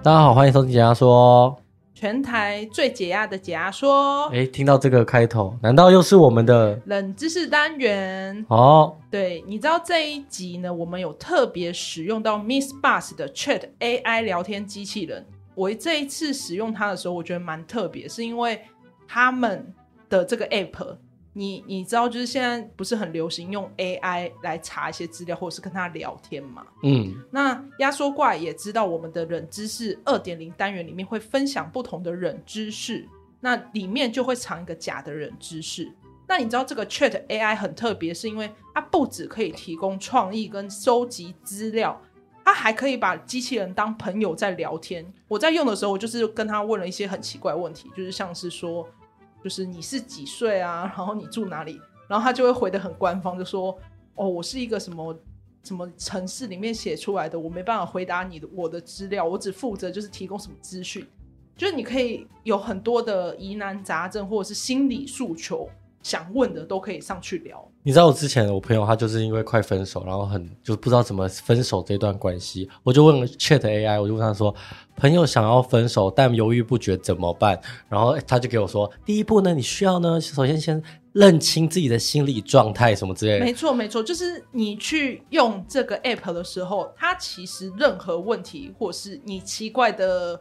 大家好，欢迎收听解压说，全台最解压的解压说。哎，听到这个开头，难道又是我们的冷知识单元？哦，对，你知道这一集呢，我们有特别使用到 MixerBox 的 Chat AI 聊天机器人。我这一次使用它的时候，我觉得蛮特别，是因为他们的这个 App。你你知道，就是现在不是很流行用 AI 来查一些资料，或者是跟他聊天嘛？嗯，那压缩怪也知道我们的冷知识二点零单元里面会分享不同的冷知识，那里面就会藏一个假的冷知识。那你知道这个 Chat AI 很特别，是因为它不只可以提供创意跟收集资料，它还可以把机器人当朋友在聊天。我在用的时候，我就是跟他问了一些很奇怪的问题，就是像是说。就是你是几岁啊？然后你住哪里？然后他就会回的很官方，就说：“哦，我是一个什么什么城市里面写出来的，我没办法回答你的我的资料，我只负责就是提供什么资讯。就是你可以有很多的疑难杂症或者是心理诉求想问的，都可以上去聊。”你知道我之前我朋友他就是因为快分手，然后很就是不知道怎么分手这段关系，我就问 Chat AI，我就问他说：“朋友想要分手，但犹豫不决怎么办？”然后他就给我说：“第一步呢，你需要呢，首先先认清自己的心理状态什么之类的。”没错，没错，就是你去用这个 App 的时候，它其实任何问题或是你奇怪的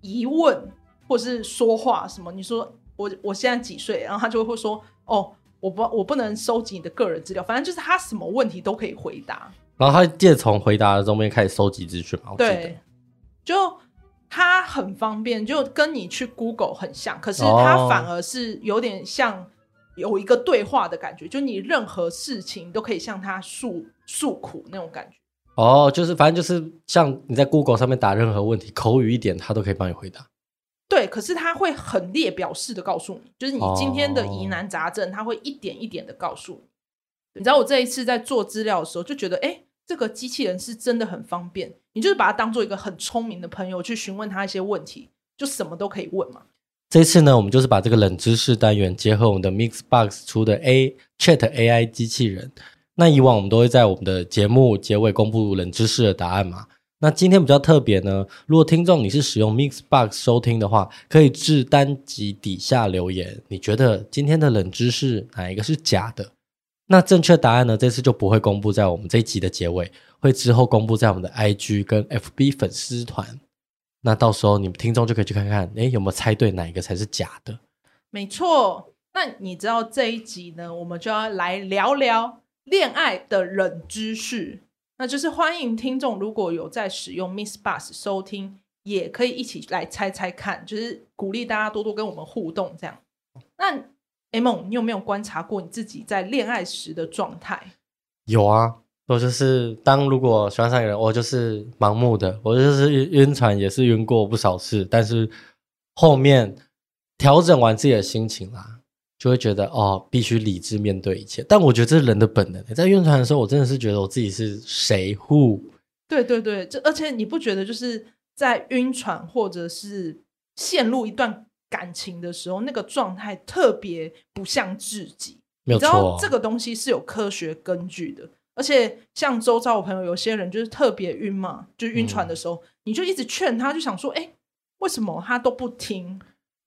疑问，或是说话什么，你说我我现在几岁，然后他就会说：“哦。”我不，我不能收集你的个人资料，反正就是他什么问题都可以回答。然后他借从回答的中间开始收集资讯嘛？对，就他很方便，就跟你去 Google 很像，可是他反而是有点像有一个对话的感觉，哦、就你任何事情都可以向他诉诉苦那种感觉。哦，就是反正就是像你在 Google 上面打任何问题，口语一点，他都可以帮你回答。对，可是他会很列表式的告诉你，就是你今天的疑难杂症，他会一点一点的告诉你。你知道我这一次在做资料的时候，就觉得，哎，这个机器人是真的很方便。你就是把它当做一个很聪明的朋友去询问他一些问题，就什么都可以问嘛。这次呢，我们就是把这个冷知识单元结合我们的 MixerBox 出的 A Chat AI 机器人。那以往我们都会在我们的节目结尾公布冷知识的答案嘛。那今天比较特别呢，如果听众你是使用 Mixbox 收听的话，可以至单集底下留言，你觉得今天的冷知识哪一个是假的？那正确答案呢，这次就不会公布在我们这一集的结尾，会之后公布在我们的 IG 跟 FB 粉丝团。那到时候你们听众就可以去看看，诶，有没有猜对哪一个才是假的？没错，那你知道这一集呢，我们就要来聊聊恋爱的冷知识。那就是欢迎听众，如果有在使用 MixerBox 收听，也可以一起来猜猜看，就是鼓励大家多多跟我们互动这样。那 A 梦，你有没有观察过你自己在恋爱时的状态？有啊，我就是当如果喜欢上一个人，我就是盲目的，我就是晕船，也是晕过不少次，但是后面调整完自己的心情啦。就会觉得哦，必须理智面对一切。但我觉得这是人的本能。在晕船的时候，我真的是觉得我自己是谁护？对对对，这而且你不觉得就是在晕船或者是陷入一段感情的时候，那个状态特别不像自己。没有错哦。你知道这个东西是有科学根据的。而且像周遭我朋友，有些人就是特别晕嘛，就晕船的时候，嗯，你就一直劝他，就想说，哎，为什么他都不听？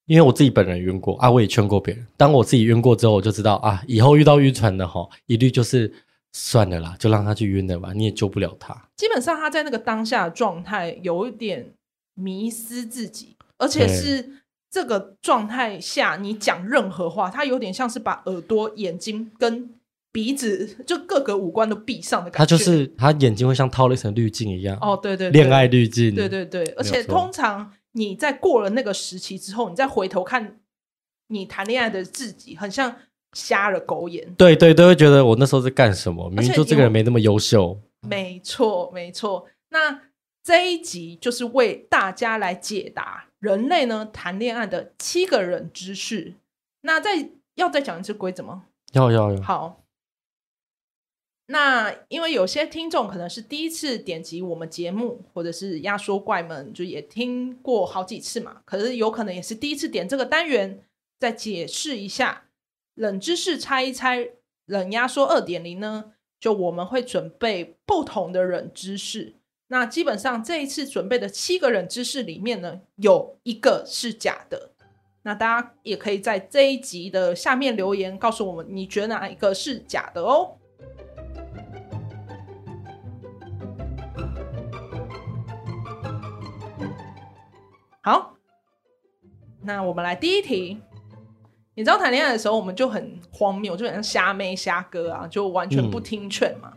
因为我自己本人晕过啊，我也劝过别人。当我自己晕过之后，我就知道啊，以后遇到晕船的哈，一律就是算了啦，就让他去晕了吧，你也救不了他。基本上他在那个当下的状态有一点迷失自己，而且是这个状态下你讲任何话，他有点像是把耳朵、眼睛跟鼻子就各个五官都闭上的感觉。他就是他眼睛会像套了一层滤镜一样。哦，对对对，恋爱滤镜。对对对，而且通常。你在过了那个时期之后，你再回头看你谈恋爱的自己，很像瞎了狗眼。对对，都会觉得我那时候在干什么？明明就这个人没那么优秀。没错没错。那这一集就是为大家来解答人类呢谈恋爱的七个人知识。那再要再讲一次规则吗？要要要。好。那因为有些听众可能是第一次点击我们节目，或者是压缩怪们就也听过好几次嘛，可是有可能也是第一次点这个单元。再解释一下，冷知识猜一猜，冷压缩二点零呢，就我们会准备不同的冷知识。那基本上这一次准备的七个冷知识里面呢，有一个是假的。那大家也可以在这一集的下面留言，告诉我们你觉得哪一个是假的哦。好，那我们来第一题。你知道谈恋爱的时候，我们就很荒谬，就很像瞎妹瞎哥啊，就完全不听劝嘛。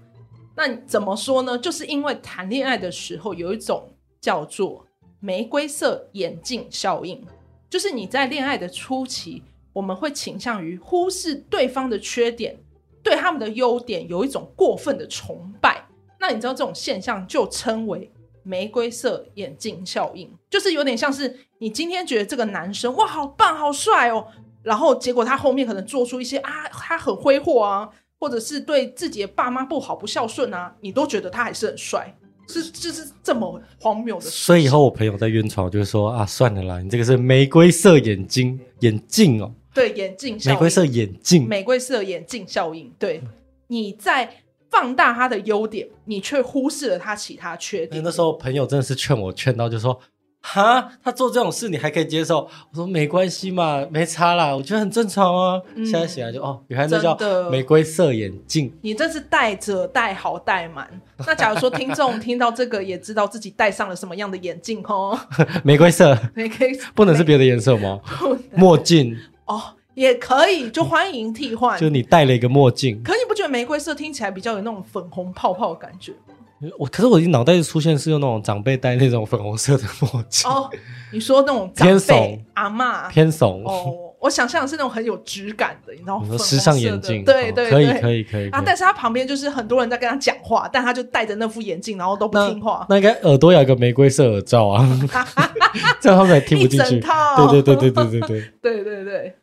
那怎么说呢？就是因为谈恋爱的时候有一种叫做玫瑰色眼镜效应，就是你在恋爱的初期，我们会倾向于忽视对方的缺点，对他们的优点有一种过分的崇拜。那你知道这种现象就称为玫瑰色眼镜效应，就是有点像是你今天觉得这个男生哇，好棒好帅哦，然后结果他后面可能做出一些啊，他很挥霍啊，或者是对自己的爸妈不好不孝顺啊，你都觉得他还是很帅，是 就是这么荒谬的事。所以以后我朋友在冤床，就会说啊，算了啦，你这个是玫瑰色眼镜眼镜哦，对，眼镜，玫瑰色眼镜，玫瑰色眼镜效应，对，你在。放大他的优点，你却忽视了他其他缺点。那时候朋友真的是劝我劝到，就说：“哈，他做这种事你还可以接受？”我说：“没关系嘛，没差啦，我觉得很正常啊。嗯”现在醒来就哦，原来那叫玫瑰色眼镜。你这是戴着戴好戴满。那假如说听众听到这个，也知道自己戴上了什么样的眼镜哦？玫瑰色，玫瑰不能是别的颜色吗？墨镜哦。也可以，就欢迎替换。就你戴了一个墨镜，不觉得玫瑰色听起来比较有那种粉红泡泡的感觉？我可是我一脑袋出现是用那种长辈戴那种粉红色的墨镜。哦，你说那种偏怂阿嬷偏怂哦，我想象的是那种很有质感的，你知道吗？时尚眼镜，对对，可以可以可以。啊，但是他旁边就是很多人在跟他讲话，但他就戴着那副眼镜，然后都不听话。那应该耳朵有一个玫瑰色耳罩啊，这样他们也听不进去。对对对对对对对对对对。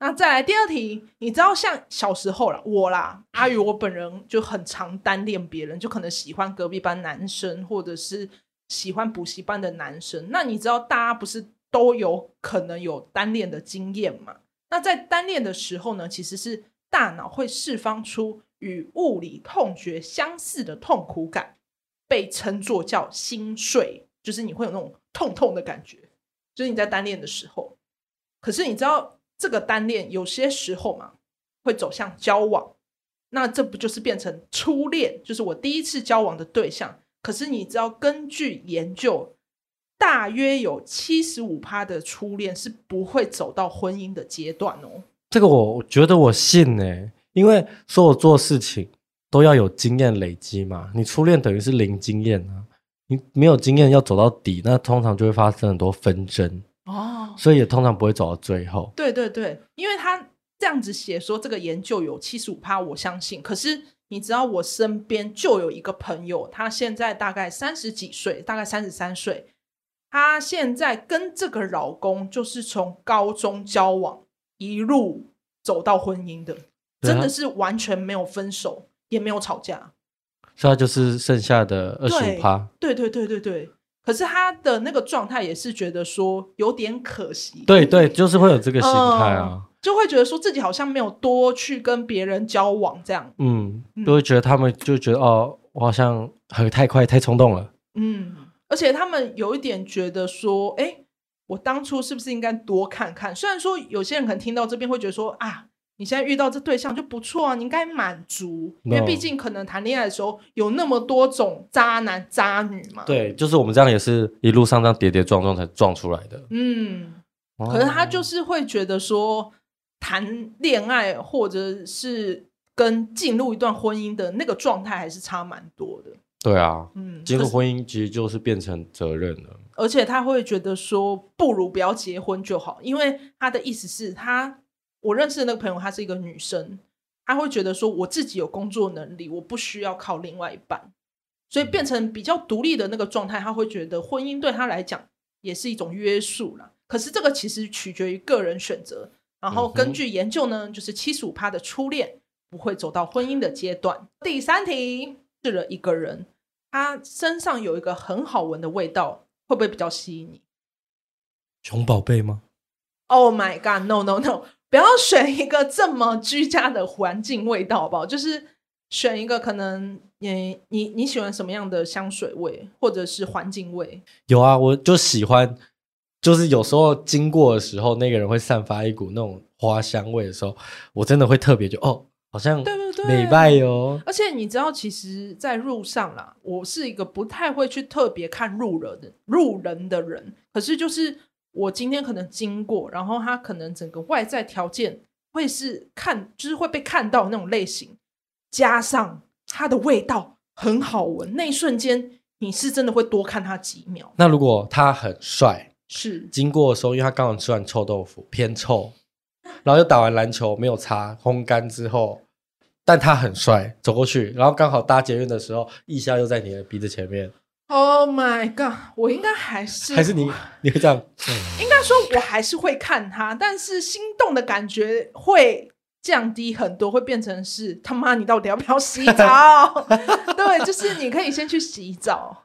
那再来第二题，你知道像小时候啦，我啦，阿宇我本人就很常单恋别人，就可能喜欢隔壁班男生，或者是喜欢补习班的男生。那你知道大家不是都有可能有单恋的经验吗？那在单恋的时候呢，其实是大脑会释放出与物理痛觉相似的痛苦感，被称作叫心碎，就是你会有那种痛痛的感觉，就是你在单恋的时候。可是你知道？这个单恋有些时候嘛，会走向交往，那这不就是变成初恋？就是我第一次交往的对象。可是你知道，根据研究，大约有七十五趴的初恋是不会走到婚姻的阶段哦。这个我觉得我信呢，因为说我做事情都要有经验累积嘛。你初恋等于是零经验啊，你没有经验要走到底，那通常就会发生很多纷争。哦，所以也通常不会走到最后。对对对，因为他这样子写说这个研究有七十五趴，我相信。可是你知道，我身边就有一个朋友，他现在大概三十几岁，大概三十三岁。他现在跟这个老公就是从高中交往一路走到婚姻的，真的是完全没有分手，也没有吵架。所以他就是剩下的二十五趴。对对对对对。可是他的那个状态也是觉得说有点可惜，对对，就是会有这个心态啊、嗯，就会觉得说自己好像没有多去跟别人交往这样，嗯，就会觉得他们就觉得哦，我好像很太快太冲动了，嗯，而且他们有一点觉得说，哎，我当初是不是应该多看看？虽然说有些人可能听到这边会觉得说啊。你现在遇到这对象就不错啊，你应该满足因为毕竟可能谈恋爱的时候有那么多种渣男渣女嘛。对，就是我们这样也是一路上这样跌跌撞撞才撞出来的。嗯，可是他就是会觉得说，谈恋爱或者是跟进入一段婚姻的那个状态还是差蛮多的。对啊，嗯，进入婚姻其实就是变成责任了。而且他会觉得说，不如不要结婚就好，因为他的意思是他。我认识的那个朋友，她是一个女生，她会觉得说，我自己有工作能力，我不需要靠另外一半，所以变成比较独立的那个状态。她会觉得婚姻对她来讲也是一种约束啦。可是这个其实取决于个人选择。然后根据研究呢，就是七十五趴的初恋不会走到婚姻的阶段。第三题，是了一个人，他身上有一个很好闻的味道，会不会比较吸引你？熊宝贝吗？Oh my god! No, no, no! 不要选一个这么居家的环境味道，好不好？就是选一个可能你你你喜欢什么样的香水味，或者是环境味？有啊，我就喜欢，就是有时候经过的时候，那个人会散发一股那种花香味的时候，我真的会特别就哦，好像对对对，美拜哟。而且你知道，其实，在路上啦，我是一个不太会去特别看路人的路人的人，可是就是。我今天可能经过，然后他可能整个外在条件会是看，就是会被看到那种类型，加上它的味道很好闻，那一瞬间你是真的会多看他几秒。那如果他很帅，是经过的时候，因为他刚刚吃完臭豆腐偏臭，然后又打完篮球没有擦烘干之后，但他很帅，走过去，然后刚好搭捷运的时候，腋下又在你的鼻子前面。Oh my god！我应该还是还是你你会这样？应该说我还是会看他，但是心动的感觉会降低很多，会变成是他妈你到底要不要洗澡？对，就是你可以先去洗澡。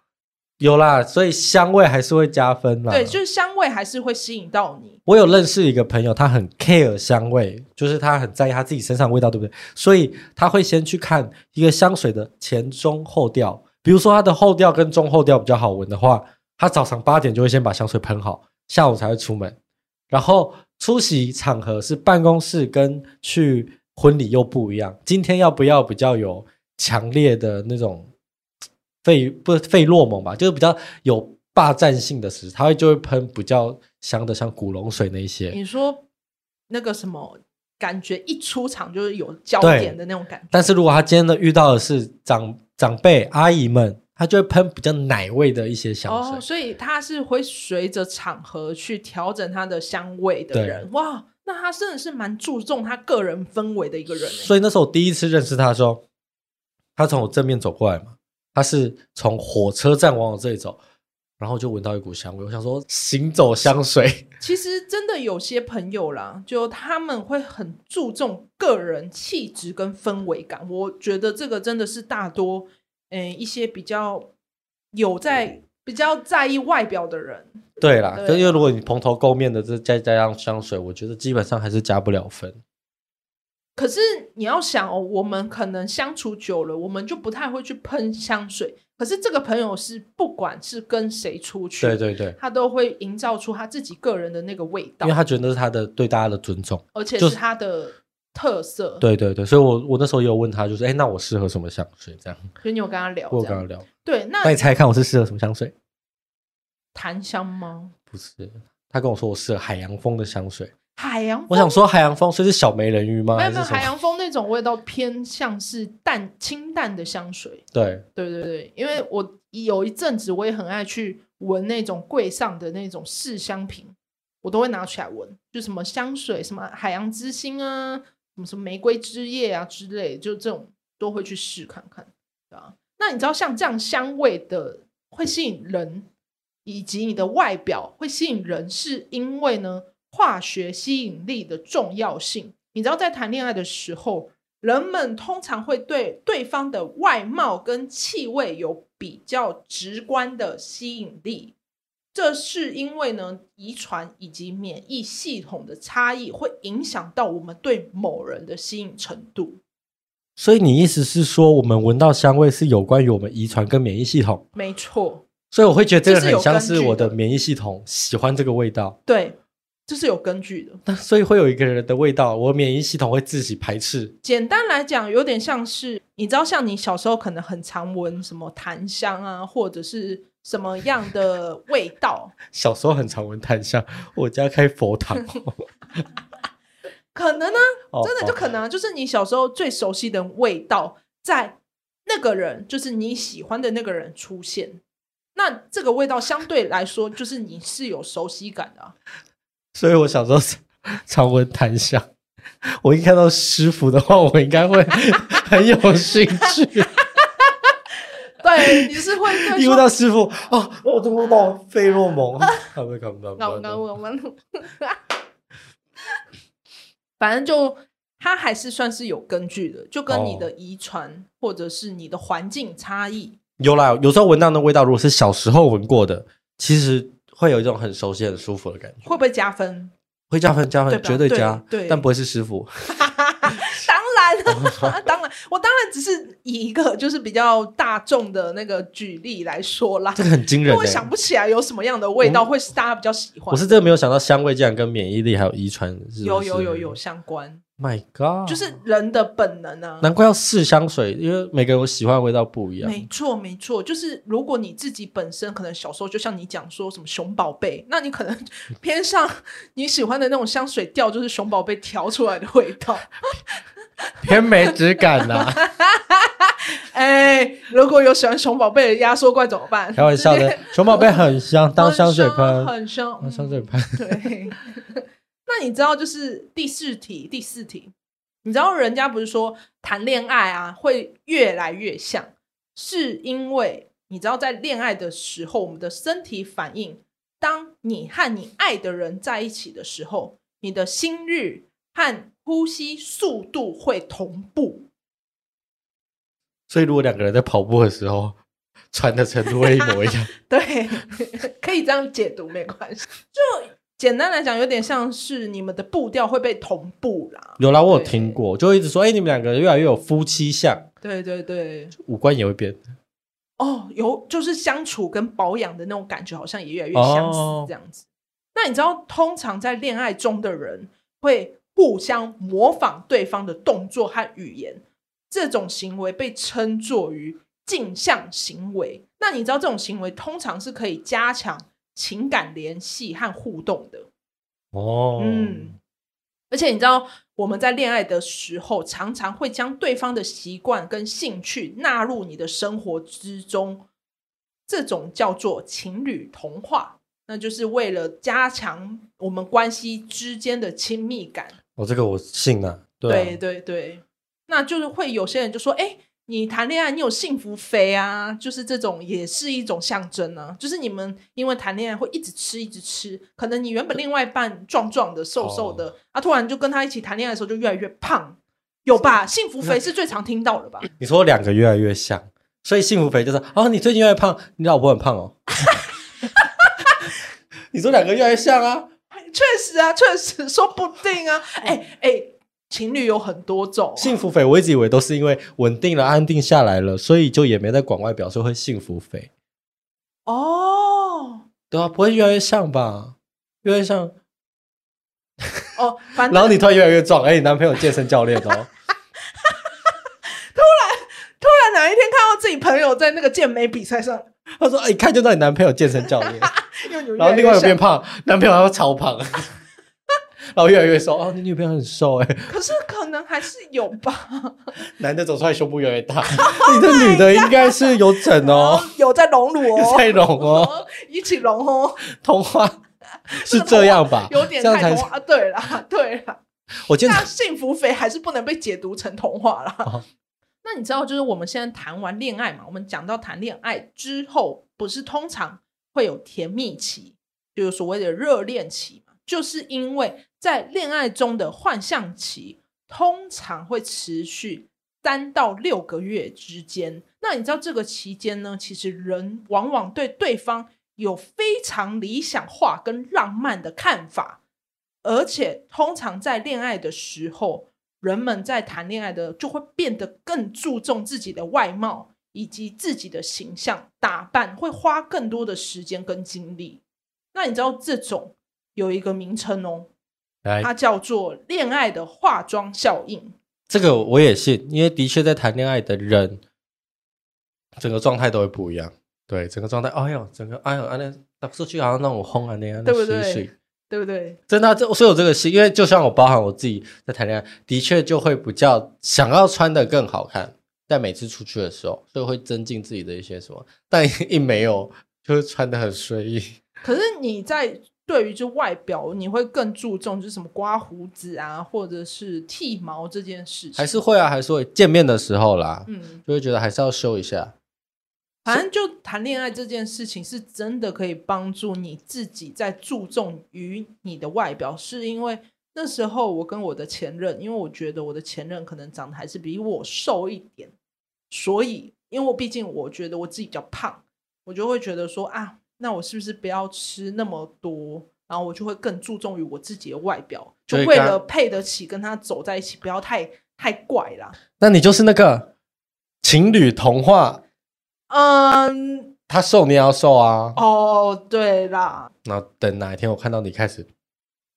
有啦，所以香味还是会加分啦。对，就是香味还是会吸引到你。我有认识一个朋友，他很 care 香味，就是他很在意他自己身上的味道，对不对？所以他会先去看一个香水的前中后调。比如说，它的后调跟中后调比较好闻的话，他早上八点就会先把香水喷好，下午才会出门。然后出席场合是办公室跟去婚礼又不一样。今天要不要比较有强烈的那种费不费洛蒙吧，就是比较有霸占性的时，他会就会喷比较香的，像古龙水那一些。你说那个什么感觉一出场就是有焦点的那种感觉。但是如果他今天的遇到的是长。长辈阿姨们，她就会喷比较奶味的一些香水，哦、所以她是会随着场合去调整她的香味的人。哇，那她真的是蛮注重她个人氛围的一个人。所以那时候我第一次认识她的时候，她从我正面走过来嘛，她是从火车站往我这里走。然后就闻到一股香味，我想说行走香水。其实真的有些朋友啦，就他们会很注重个人气质跟氛围感。我觉得这个真的是大多，诶一些比较有在比较在意外表的人。对啦，就因为如果你蓬头垢面的，这再加上香水，我觉得基本上还是加不了分。可是你要想哦，我们可能相处久了，我们就不太会去喷香水。可是这个朋友是不管是跟谁出去，对对对，他都会营造出他自己个人的那个味道，因为他觉得那是他的对大家的尊重，而且是他的特色。对对对，所以我我那时候也有问他，就是哎，那我适合什么香水？这样，所以你有跟他聊，我有跟他聊。对，那那你猜看我是适合什么香水？檀香吗？不是，他跟我说我适合海洋风的香水。海洋，我想说海洋风，所以是小美人鱼吗？没有没有，海洋风那种味道偏向是淡清淡的香水。对对对对，因为我有一阵子我也很爱去闻那种柜上的那种试香瓶，我都会拿起来闻，就什么香水，什么海洋之心啊，什么什么玫瑰之夜啊之类，就这种都会去试看看，对吧？那你知道像这样香味的会吸引人，以及你的外表会吸引人，是因为呢？化学吸引力的重要性，你知道，在谈恋爱的时候，人们通常会对对方的外貌跟气味有比较直观的吸引力。这是因为呢，遗传以及免疫系统的差异会影响到我们对某人的吸引程度。所以，你意思是说，我们闻到香味是有关于我们遗传跟免疫系统？没错。所以，我会觉得这个很像是我的免疫系统喜欢这个味道。对。这是有根据的，那所以会有一个人的味道，我免疫系统会自己排斥。简单来讲，有点像是你知道，像你小时候可能很常闻什么檀香啊，或者是什么样的味道。小时候很常闻檀香，我家开佛堂，可能呢、啊，真的就可能、啊，就是你小时候最熟悉的味道，在那个人，就是你喜欢的那个人出现，那这个味道相对来说，就是你是有熟悉感的、啊。所以我小时候常闻檀香，我一看到师傅的话，我应该会 很有兴趣。对，你是会一闻到师傅啊，我怎么闻到费洛蒙？看不看不到？刚刚我们，反正就它还是算是有根据的，就跟你的遗传或者是你的环境差异、哦、有啦。有时候闻到那味道，如果是小时候闻过的，其实。会有一种很熟悉、很舒服的感觉，会不会加分？会加分加分，绝对加，对，对但不会是师傅。当然，当然，我当然只是以一个就是比较大众的那个举例来说啦。这个很惊人，我想不起来有什么样的味道会是大家比较喜欢。我是真的没有想到香味竟然跟免疫力还有遗传有有有有相关。My God，就是人的本能啊！难怪要试香水，因为每个人我喜欢的味道不一样。没错，没错，就是如果你自己本身可能小时候就像你讲说什么熊宝贝，那你可能偏向你喜欢的那种香水调，就是熊宝贝调出来的味道。偏没质感呐、啊！哎、欸，如果有喜欢熊宝贝的压缩怪怎么办？开玩笑的，熊宝贝很香，当香水喷，很香，当香水喷。对。那你知道，就是第四题，第四题，你知道人家不是说谈恋爱啊会越来越像，是因为你知道在恋爱的时候，我们的身体反应，当你和你爱的人在一起的时候，你的心率和呼吸速度会同步，所以如果两个人在跑步的时候，喘的程度会一模一样。对，可以这样解读，没关系。就简单来讲，有点像是你们的步调会被同步啦。有啦，我有听过，就会一直说，哎、欸，你们两个人越来越有夫妻相。对对对，五官也会变。哦，有，就是相处跟保养的那种感觉，好像也越来越相似这样子。哦、那你知道，通常在恋爱中的人会。互相模仿对方的动作和语言，这种行为被称作于镜像行为。那你知道这种行为通常是可以加强情感联系和互动的哦。嗯，而且你知道我们在恋爱的时候，常常会将对方的习惯跟兴趣纳入你的生活之中，这种叫做情侣同化，那就是为了加强我们关系之间的亲密感。哦、这个我信啊，对啊对对对，那就是会有些人就说，哎，你谈恋爱你有幸福肥啊，就是这种也是一种象征啊，就是你们因为谈恋爱会一直吃一直吃，可能你原本另外一半壮壮的瘦瘦的，哦、啊，突然就跟他一起谈恋爱的时候就越来越胖，有吧？幸福肥是最常听到的吧？你说两个越来越像，所以幸福肥就是哦，你最近越来越胖，你老婆很胖哦，你说两个越来越像啊。确实啊，确实说不定啊。哎哎，情侣有很多种，幸福肥我一直以为都是因为稳定了、安定下来了，所以就也没在管外表，所以会幸福肥。哦，对啊，不会越来越像吧？越来越像。哦，反正 然后你突然越来越壮，哎，你男朋友健身教练哦。突然，突然哪一天看到自己朋友在那个健美比赛上。他说：“哎，一看就知道你男朋友健身教练，然后另外有变胖，男朋友还会超胖，然后越来越瘦。哦，你女朋友很瘦哎，可是可能还是有吧。男的走出来胸部越来越大，你的女的应该是有整哦，有在隆乳哦，在隆哦，一起隆哦。童话 是这样吧？有点太童话。对啦，对啦。我觉得幸福肥还是不能被解读成童话啦。”那你知道，就是我们现在谈完恋爱嘛，我们讲到谈恋爱之后，不是通常会有甜蜜期，就是所谓的热恋期嘛？就是因为在恋爱中的幻象期通常会持续三到六个月之间。那你知道这个期间呢，其实人往往对对方有非常理想化跟浪漫的看法，而且通常在恋爱的时候。人们在谈恋爱的就会变得更注重自己的外貌以及自己的形象打扮，会花更多的时间跟精力。那你知道这种有一个名称哦，它叫做恋爱的化妆效应。这个我也信，因为的确在谈恋爱的人，整个状态都会不一样。对，整个状态，哎呦，整个哎呦，哎那打出去好像让我轰啊那样，对不对？对不对？真的、啊，这所以有这个戏，因为就像我包含我自己在谈恋爱，的确就会比较想要穿的更好看，在每次出去的时候，所以会增进自己的一些什么，但一没有，就是穿的很随意。可是你在对于这外表，你会更注重就是什么刮胡子啊，或者是剃毛这件事情，还是会啊，还是会见面的时候啦，嗯，就会觉得还是要修一下。反正就谈恋爱这件事情，是真的可以帮助你自己在注重于你的外表，是因为那时候我跟我的前任，因为我觉得我的前任可能长得还是比我瘦一点，所以因为我毕竟我觉得我自己比较胖，我就会觉得说啊，那我是不是不要吃那么多然后我就会更注重于我自己的外表，就为了配得起跟他走在一起，不要太太怪啦。那你就是那个情侣童话，嗯，他瘦你也要瘦啊。哦，对啦。那等哪一天我看到你开始，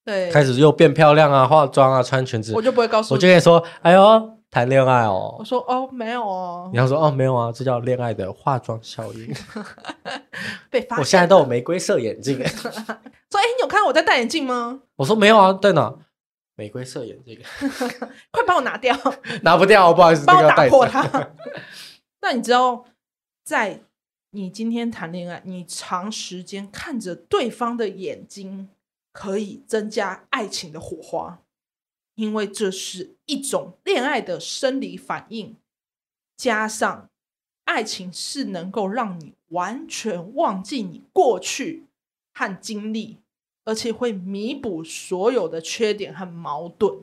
对，开始又变漂亮啊，化妆啊，穿裙子，我就不会告诉你，我就跟你说，哎呦。谈恋爱哦，我说哦没有哦，你要说哦没有啊，这叫恋爱的化妆效应。被发现，我现在都有玫瑰色眼镜。说哎，你有看到我在戴眼镜吗？我说没有啊，在哪？玫瑰色眼镜，快帮我拿掉，拿不掉，不好意思，帮我打破它。那你知道，在你今天谈恋爱，你长时间看着对方的眼睛，可以增加爱情的火花。因为这是一种恋爱的生理反应，加上爱情是能够让你完全忘记你过去和经历，而且会弥补所有的缺点和矛盾。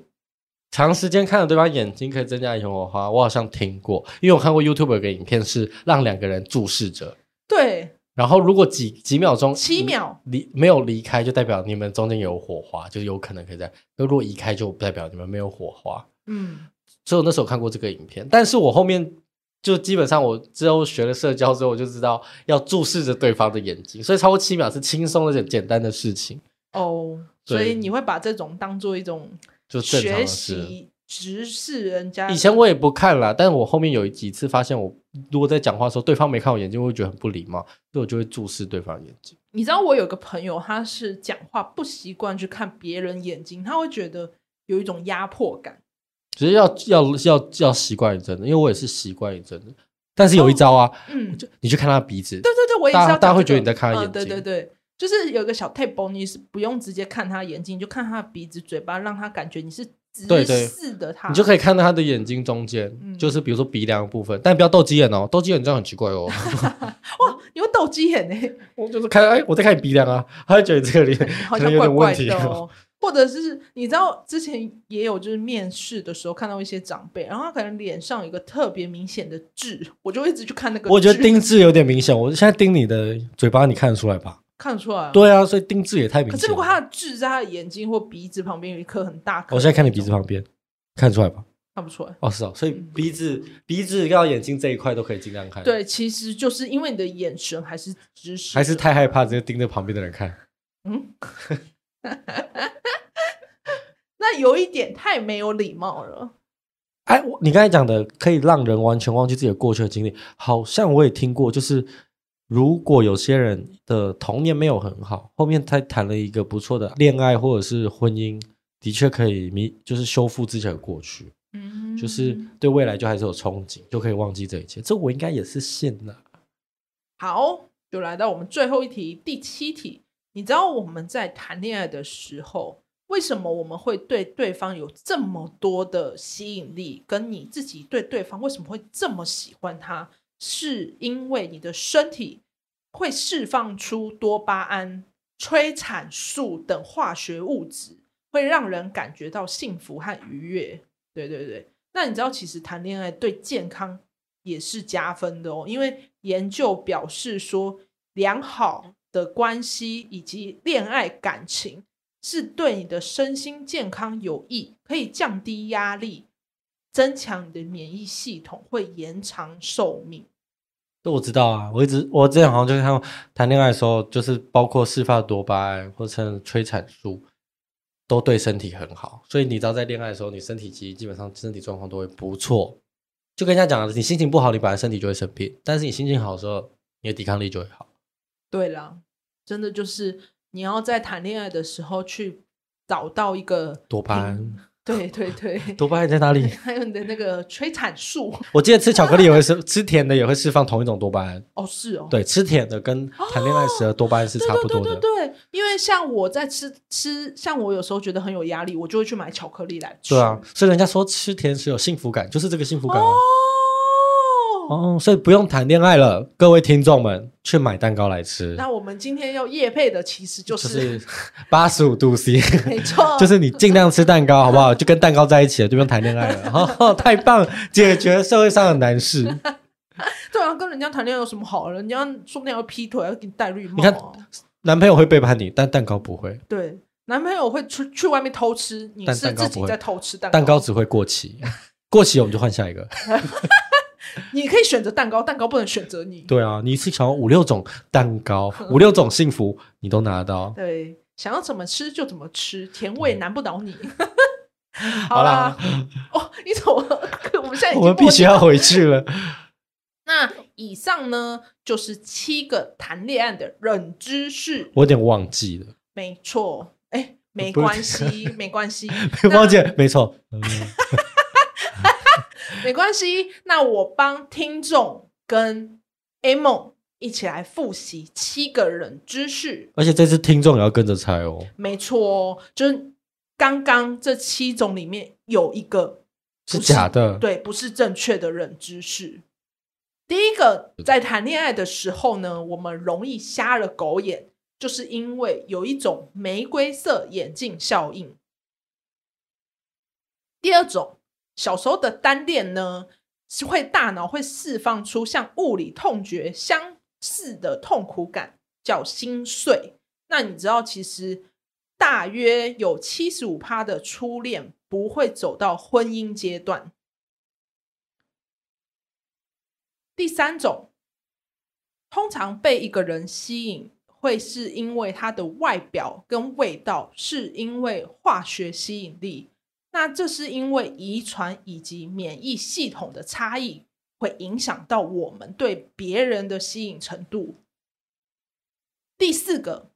长时间看着对方眼睛可以增加爱情火花，我好像听过，因为我看过 YouTube 有个影片是让两个人注视着。对。然后，如果几几秒钟，七秒离没有离开，就代表你们中间有火花，就有可能可以在。那如果移开，就代表你们没有火花。嗯，所以我那时候看过这个影片，但是我后面就基本上我之后学了社交之后，我就知道要注视着对方的眼睛，所以超过七秒是轻松的、简简单的事情。哦，所以你会把这种当做一种就学习。直视人家，以前我也不看啦，但是我后面有几次发现，我如果在讲话的时候，对方没看我眼睛，我会觉得很不礼貌，所以我就会注视对方眼睛。你知道我有个朋友，他是讲话不习惯去看别人眼睛，他会觉得有一种压迫感。其实要要要要习惯一阵子，因为我也是习惯一阵子。但是有一招啊，哦、嗯，就你去看他的鼻子，对对对，我也是要、这个、大家会觉得你在看他眼睛，嗯、对对对，就是有一个小 tip，你是不用直接看他眼睛，你就看他的鼻子、嘴巴，让他感觉你是。直视，的，他你就可以看到他的眼睛中间，嗯、就是比如说鼻梁部分，但不要斗鸡眼哦，斗鸡眼这样很奇怪哦。哇，你会斗鸡眼呢？我就是看，哎，我在看你鼻梁啊，他会觉得这个脸好像怪怪的哦。或者是你知道之前也有就是面试的时候看到一些长辈，然后他可能脸上有一个特别明显的痣，我就一直去看那个。我觉得钉痣有点明显，我现在盯你的嘴巴，你看得出来吧？看得出来、啊，对啊，所以钉痣也太明显。可是如果他的痣在他的眼睛或鼻子旁边有一颗很大颗，我现在看你鼻子旁边，看得出来吧？看不出来。哦，是哦，所以鼻子、嗯、鼻子到眼睛这一块都可以尽量看。对，其实就是因为你的眼神还是直视，还是太害怕直接盯着旁边的人看。嗯，那有一点太没有礼貌了。哎，你刚才讲的可以让人完全忘记自己的过去的经历，好像我也听过，就是。如果有些人的童年没有很好，后面他谈了一个不错的恋爱或者是婚姻，的确可以弥，就是修复之前的过去，嗯，就是对未来就还是有憧憬，就可以忘记这一切。这我应该也是信了。好，就来到我们最后一题，第七题。你知道我们在谈恋爱的时候，为什么我们会对对方有这么多的吸引力？跟你自己对对方为什么会这么喜欢他？是因为你的身体会释放出多巴胺、催产素等化学物质，会让人感觉到幸福和愉悦。对对对，那你知道其实谈恋爱对健康也是加分的哦，因为研究表示说，良好的关系以及恋爱感情是对你的身心健康有益，可以降低压力，增强你的免疫系统，会延长寿命。这我知道啊，我一直我之前好像就是看过谈恋爱的时候，就是包括释放多巴胺或者催产素，都对身体很好。所以你知道在恋爱的时候，你身体其实基本上身体状况都会不错。就跟人家讲了，你心情不好，你本来身体就会生病；但是你心情好的时候，你的抵抗力就会好。对了，真的就是你要在谈恋爱的时候去找到一个多巴胺。对对对，多巴胺在哪里？还有你的那个催产素。我记得吃巧克力也会释，吃甜的也会释放同一种多巴胺。哦，是哦。对，吃甜的跟谈恋爱时的多巴胺是差不多的。对对对对，因为像我在吃吃，像我有时候觉得很有压力，我就会去买巧克力来吃。对啊，所以人家说吃甜食有幸福感，就是这个幸福感哦。哦，所以不用谈恋爱了，各位听众们去买蛋糕来吃。那我们今天要夜配的其实就是八十五度 C，没错，就是你尽量吃蛋糕，好不好？就跟蛋糕在一起了，就不用谈恋爱了。哦，太棒，解决社会上的难事。对啊，跟人家谈恋爱有什么好？人家说不定要劈腿，要给你戴绿帽。你看，男朋友会背叛你，但蛋糕不会。对，男朋友会出去外面偷吃，你是自己在偷吃蛋糕。蛋糕只会过期，过期我们就换下一个。你可以选择蛋糕，蛋糕不能选择你。对啊，你一次想要五六种蛋糕，五六种幸福，你都拿得到。对，想要怎么吃就怎么吃，甜味难不倒你。好啦，哦，你怎么？我们现在我们必须要回去了。那以上呢，就是七个谈恋爱的冷知识。我有点忘记了。没错，哎，没关系，没关系，忘记了，没错。没关系，那我帮听众跟 A 梦一起来复习七个冷知识，而且这次听众也要跟着猜哦。没错，就是刚刚这七种里面有一个是，是假的，对，不是正确的冷知识。第一个，在谈恋爱的时候呢，我们容易瞎了狗眼，就是因为有一种玫瑰色眼镜效应。第二种。小时候的单恋呢，是会大脑会释放出像物理痛觉相似的痛苦感，叫心碎。那你知道，其实大约有七十五趴的初恋不会走到婚姻阶段。第三种，通常被一个人吸引，会是因为他的外表跟味道，是因为化学吸引力。那这是因为遗传以及免疫系统的差异，会影响到我们对别人的吸引程度。第四个，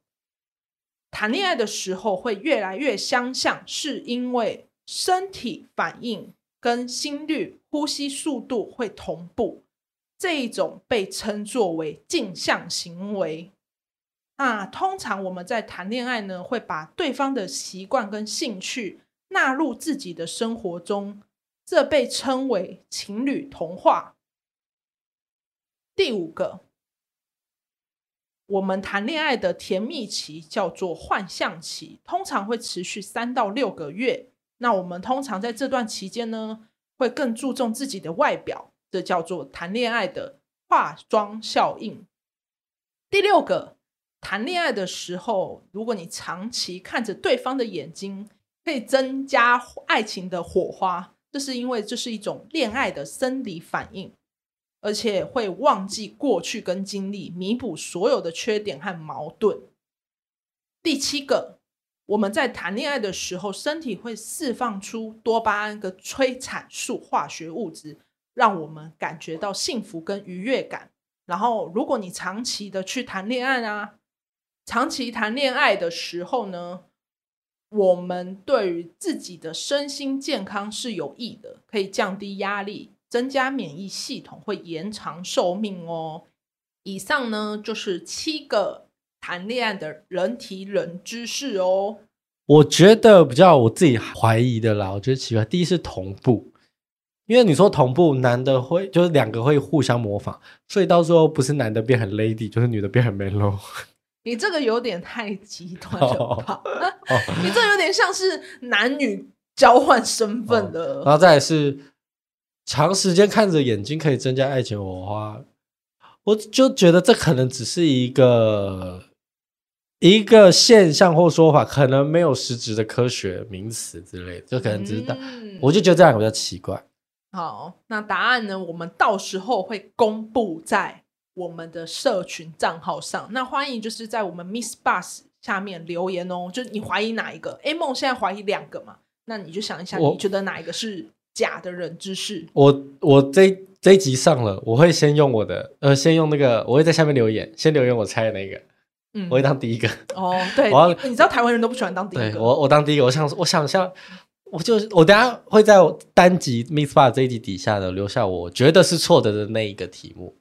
谈恋爱的时候会越来越相像，是因为身体反应跟心率、呼吸速度会同步，这一种被称作为镜像行为。那通常我们在谈恋爱呢，会把对方的习惯跟兴趣。纳入自己的生活中，这被称为情侣童话。第五个，我们谈恋爱的甜蜜期叫做幻象期，通常会持续三到六个月。那我们通常在这段期间呢，会更注重自己的外表，这叫做谈恋爱的化妆效应。第六个，谈恋爱的时候，如果你长期看着对方的眼睛，可以增加爱情的火花，这是因为这是一种恋爱的生理反应，而且会忘记过去跟经历，弥补所有的缺点和矛盾。第七个，我们在谈恋爱的时候，身体会释放出多巴胺跟催产素化学物质，让我们感觉到幸福跟愉悦感。然后，如果你长期的去谈恋爱啊，长期谈恋爱的时候呢，我们对于自己的身心健康是有益的，可以降低压力，增加免疫系统，会延长寿命哦。以上呢就是七个谈恋爱的人体冷知识哦。我觉得比较我自己怀疑的啦，我觉得奇怪。第一是同步，因为你说同步，男的会就是两个会互相模仿，所以到时候不是男的变很 lady，就是女的变很 man 喽。你这个有点太极端了吧？你这有点像是男女交换身份的。然后再来是长时间看着眼睛可以增加爱情火花，我就觉得这可能只是一个一个现象或说法，可能没有实质的科学名词之类的，就可能只是，嗯、我就觉得这样比较奇怪。好，那答案呢？我们到时候会公布在。我们的社群账号上，那欢迎就是在我们 MixerBox 下面留言哦。就你怀疑哪一个？A 梦现在怀疑两个嘛？那你就想一下，你觉得哪一个是假的人知识？我我这这一集上了，我会先用我的，呃，先用那个，我会在下面留言，先留言我猜的那个，嗯，我会当第一个。哦，对，我要你，知道台湾人都不喜欢当第一个，我我当第一个，我想我想象，我就我等下会在单集 MixerBox 这一集底下的留下我觉得是错的的那一个题目。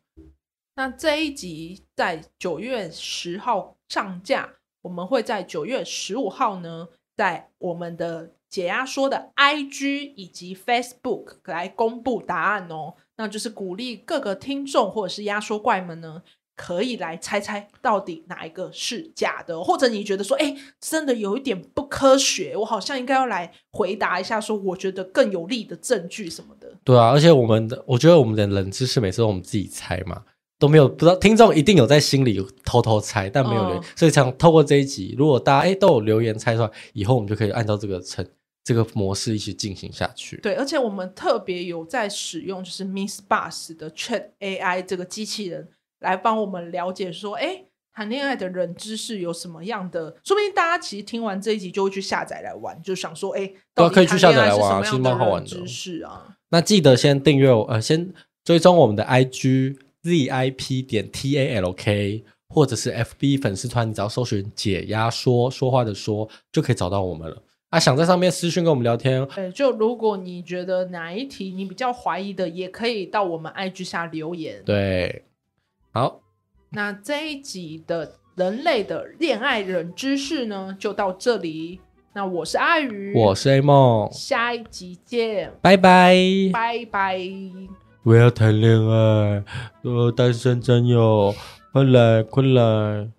那这一集在九月十号上架，我们会在九月十五号呢，在我们的解压说的 IG 以及 Facebook 来公布答案哦。那就是鼓励各个听众或者是压缩怪们呢，可以来猜猜到底哪一个是假的，或者你觉得说，哎，真的有一点不科学，我好像应该要来回答一下，说我觉得更有利的证据什么的。对啊，而且我们的，我觉得我们的冷知识每次我们自己猜嘛。都没有不知道，听众一定有在心里偷偷猜，但没有留言。哦、所以想透过这一集，如果大家哎都有留言猜出来，以后我们就可以按照这个程这个模式一起进行下去。对，而且我们特别有在使用就是 MixerBox 的 Chat AI 这个机器人来帮我们了解说，哎。谈恋爱的人知识有什么样的？说不定大家其实听完这一集就会去下载来玩，就想说，哎、欸，到底可以去下载来玩啊，其实蛮好玩的。知识啊，那记得先订阅，呃，先追踪我们的 IG ZIP 点 TALK，或者是 FB 粉丝团，你只要搜寻“解压说说话的说”就可以找到我们了。啊，想在上面私讯跟我们聊天，对，就如果你觉得哪一题你比较怀疑的，也可以到我们 IG 下留言。对，好。那这一集的人类的恋爱人知识呢，就到这里。那我是阿鱼，我是 A 梦，下一集见，拜拜，拜拜。我要谈恋爱，我单身真友，快来快来。